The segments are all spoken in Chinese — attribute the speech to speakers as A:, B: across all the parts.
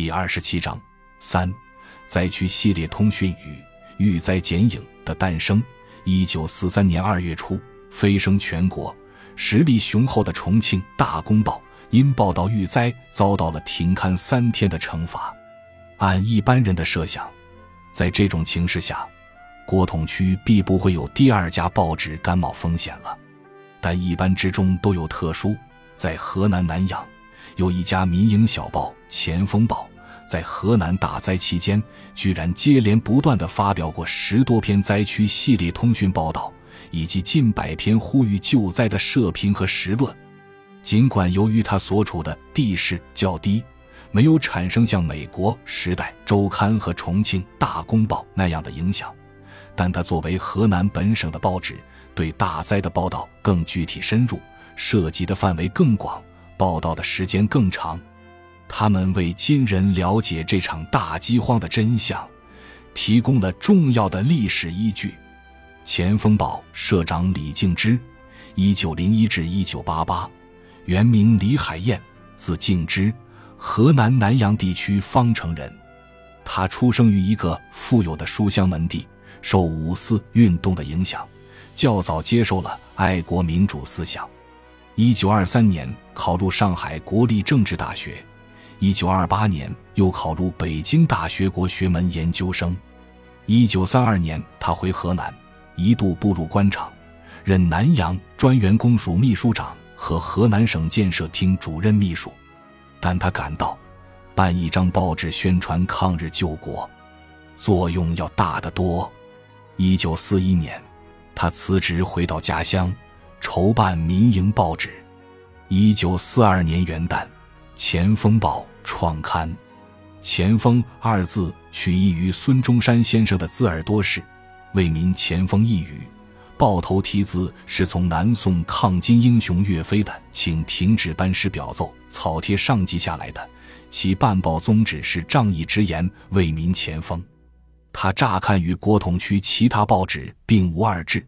A: 第二十七章三灾区系列通讯与遇灾剪影的诞生。一九四三年二月初，飞升全国，实力雄厚的重庆《大公报》因报道遇灾遭到了停刊三天的惩罚。按一般人的设想，在这种情势下，国统区必不会有第二家报纸甘冒风险了。但一般之中都有特殊，在河南南阳。有一家民营小报《前锋报》在河南大灾期间，居然接连不断地发表过十多篇灾区系列通讯报道，以及近百篇呼吁救灾的社评和时论。尽管由于他所处的地势较低，没有产生像美国《时代周刊》和重庆《大公报》那样的影响，但他作为河南本省的报纸，对大灾的报道更具体深入，涉及的范围更广。报道的时间更长，他们为今人了解这场大饥荒的真相提供了重要的历史依据。前锋报社长李敬之，一九零一至一九八八，原名李海燕，字敬之，河南南阳地区方城人。他出生于一个富有的书香门第，受五四运动的影响，较早接受了爱国民主思想。一九二三年考入上海国立政治大学，一九二八年又考入北京大学国学门研究生。一九三二年，他回河南，一度步入官场，任南阳专员公署秘书长和河南省建设厅主任秘书。但他感到，办一张报纸宣传抗日救国，作用要大得多。一九四一年，他辞职回到家乡。筹办民营报纸。一九四二年元旦，《前锋报》创刊。“前锋”二字取意于孙中山先生的字耳多识，为民前锋一语。报头题字是从南宋抗金英雄岳飞的“请停止班师表奏”草帖上记下来的。其办报宗旨是仗义直言，为民前锋。他乍看与国统区其他报纸并无二致。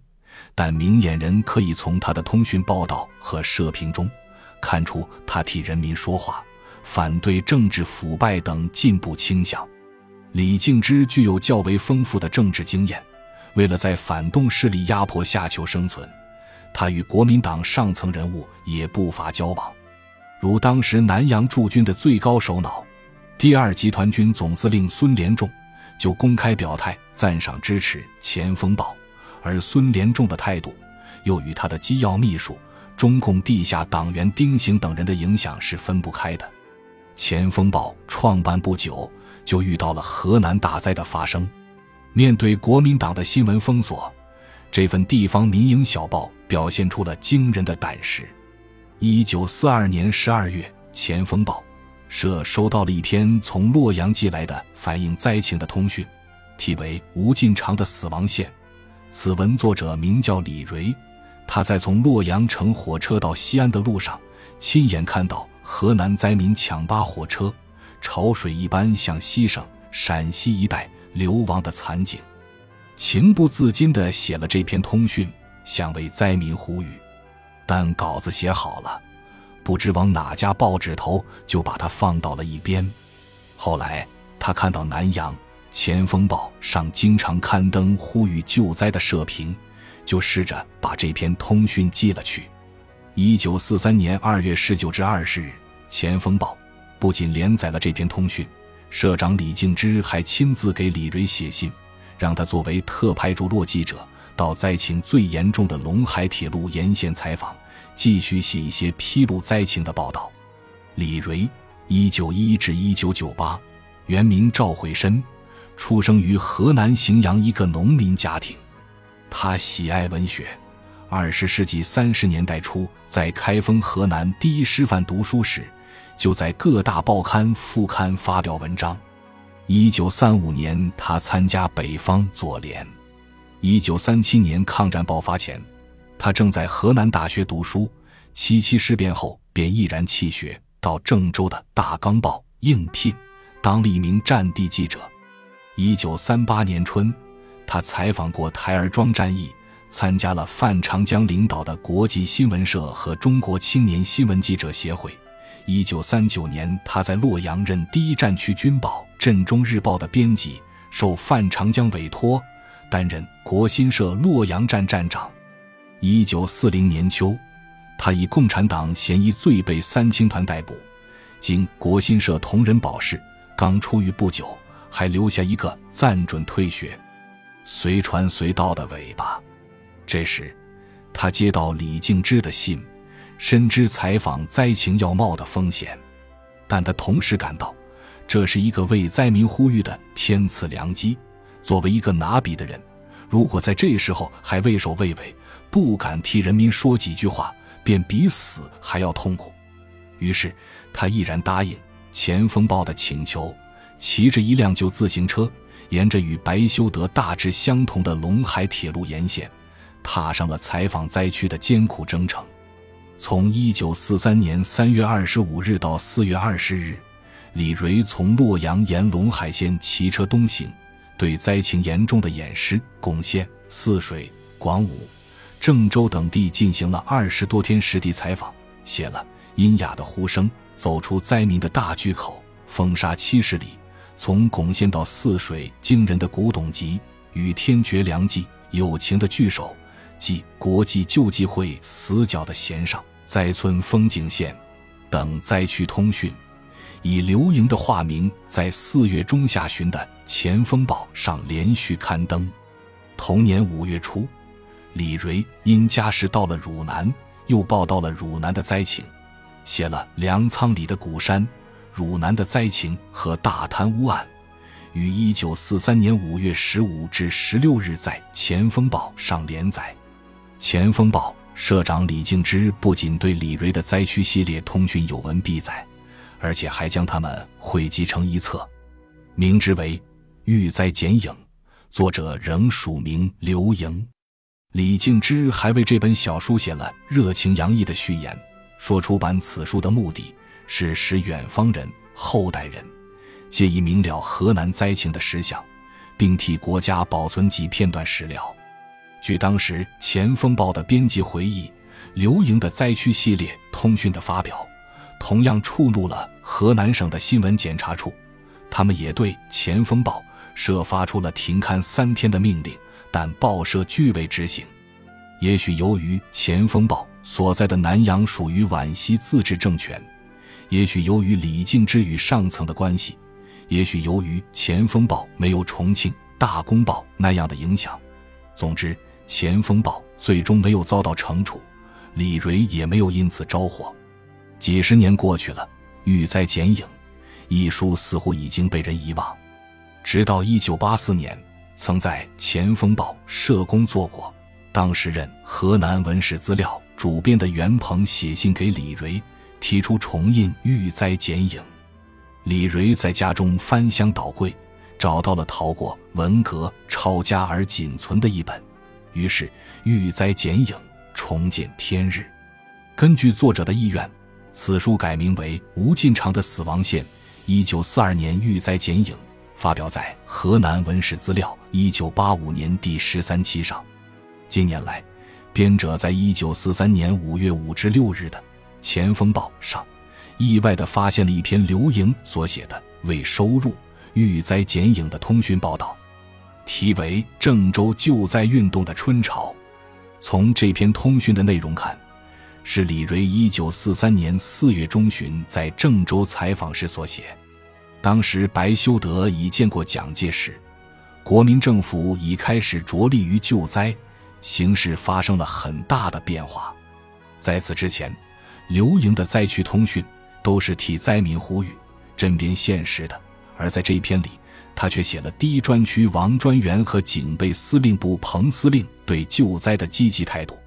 A: 但明眼人可以从他的通讯报道和社评中，看出他替人民说话，反对政治腐败等进步倾向。李敬之具有较为丰富的政治经验，为了在反动势力压迫下求生存，他与国民党上层人物也不乏交往，如当时南阳驻军的最高首脑、第二集团军总司令孙连仲，就公开表态赞赏支持《前锋报》。而孙连仲的态度，又与他的机要秘书、中共地下党员丁行等人的影响是分不开的。《前锋报》创办不久，就遇到了河南大灾的发生。面对国民党的新闻封锁，这份地方民营小报表现出了惊人的胆识。一九四二年十二月，《前锋报》社收到了一篇从洛阳寄来的反映灾情的通讯，题为《吴进长的死亡线》。此文作者名叫李蕊，他在从洛阳乘火车到西安的路上，亲眼看到河南灾民抢扒火车，潮水一般向西省陕西一带流亡的惨景，情不自禁地写了这篇通讯，想为灾民呼吁。但稿子写好了，不知往哪家报纸投，就把它放到了一边。后来他看到南阳。《前锋报》上经常刊登呼吁救灾的社评，就试着把这篇通讯寄了去。一九四三年二月十九至二十日，《前锋报》不仅连载了这篇通讯，社长李敬之还亲自给李蕊写信，让他作为特派驻洛记者，到灾情最严重的陇海铁路沿线采访，继续写一些披露灾情的报道。李蕊，一九一至一九九八，原名赵慧深。出生于河南荥阳一个农民家庭，他喜爱文学。二十世纪三十年代初，在开封河南第一师范读书时，就在各大报刊副刊发表文章。一九三五年，他参加北方左联。一九三七年抗战爆发前，他正在河南大学读书。七七事变后，便毅然弃学，到郑州的《大纲报》应聘，当了一名战地记者。一九三八年春，他采访过台儿庄战役，参加了范长江领导的国际新闻社和中国青年新闻记者协会，一九三九年，他在洛阳任第一战区军报《镇中日报》的编辑，受范长江委托，担任国新社洛阳站站长。一九四零年秋，他以共产党嫌疑罪被三青团逮捕，经国新社同仁保释，刚出狱不久，还留下一个暂准退学、随传随到的尾巴。这时，他接到李敬之的信。深知采访灾情要冒的风险，但他同时感到，这是一个为灾民呼吁的天赐良机。作为一个拿笔的人，如果在这时候还畏首畏尾，不敢替人民说几句话，便比死还要痛苦。于是，他毅然答应《前锋报》的请求，骑着一辆旧自行车，沿着与白修德大致相同的陇海铁路沿线，踏上了采访灾区的艰苦征程。从一九四三年三月二十五日到四月二十日，李瑞从洛阳沿陇海线骑车东行，对灾情严重的偃师、巩县、泗水、广武、郑州等地进行了二十多天实地采访，写了《阴哑的呼声》，走出灾民的大巨口，风沙七十里，从巩县到泗水，惊人的古董集，与天绝良计，友情的聚首，即国际救济会死角的弦上。灾村风景线等灾区通讯，以刘莹的化名在四月中下旬的《前锋报》上连续刊登。同年五月初，李瑞因家事到了汝南，又报道了汝南的灾情，写了《粮仓里的古山》、汝南的灾情和大贪污案，于一九四三年五月十五至十六日在《前锋报》上连载。《前锋报》。社长李敬之不仅对李瑞的灾区系列通讯有文必载，而且还将它们汇集成一册，名之为《遇灾剪影》，作者仍署名刘莹。李敬之还为这本小书写了热情洋溢的序言，说出版此书的目的是使远方人、后代人皆以明了河南灾情的实相，并替国家保存几片段史料。据当时《前锋报》的编辑回忆，刘莹的灾区系列通讯的发表，同样触怒了河南省的新闻检查处，他们也对《前锋报》社发出了停刊三天的命令，但报社拒未执行。也许由于《前锋报》所在的南阳属于皖西自治政权，也许由于李敬之与上层的关系，也许由于《前锋报》没有重庆《大公报》那样的影响，总之。《前锋报》最终没有遭到惩处，李瑞也没有因此招祸。几十年过去了，《遇灾剪影》一书似乎已经被人遗忘。直到1984年，曾在《前锋报》社工做过，当时任河南文史资料主编的袁鹏写信给李瑞，提出重印《遇灾剪影》。李瑞在家中翻箱倒柜，找到了逃过文革抄家而仅存的一本。于是，遇灾剪影重见天日。根据作者的意愿，此书改名为《吴进长的死亡线》。一九四二年，遇灾剪影发表在《河南文史资料》一九八五年第十三期上。近年来，编者在一九四三年五月五至六日的《前锋报》上，意外地发现了一篇刘莹所写的为收入遇灾剪影的通讯报道。题为《郑州救灾运动的春潮》。从这篇通讯的内容看，是李瑞一九四三年四月中旬在郑州采访时所写。当时白修德已见过蒋介石，国民政府已开始着力于救灾，形势发生了很大的变化。在此之前，刘莹的灾区通讯都是替灾民呼吁、针砭现实的，而在这一篇里。他却写了第一专区王专员和警备司令部彭司令对救灾的积极态度。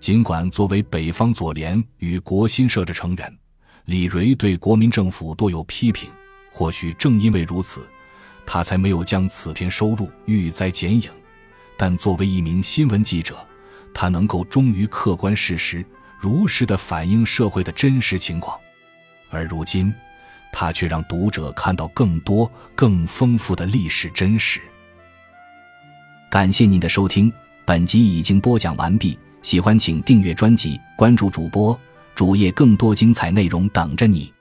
A: 尽管作为北方左联与国新社的成员，李瑞对国民政府多有批评。或许正因为如此，他才没有将此篇收入《遇灾剪影》。但作为一名新闻记者，他能够忠于客观事实，如实的反映社会的真实情况。而如今。他却让读者看到更多、更丰富的历史真实。感谢您的收听，本集已经播讲完毕。喜欢请订阅专辑，关注主播主页更多精彩内容等着你。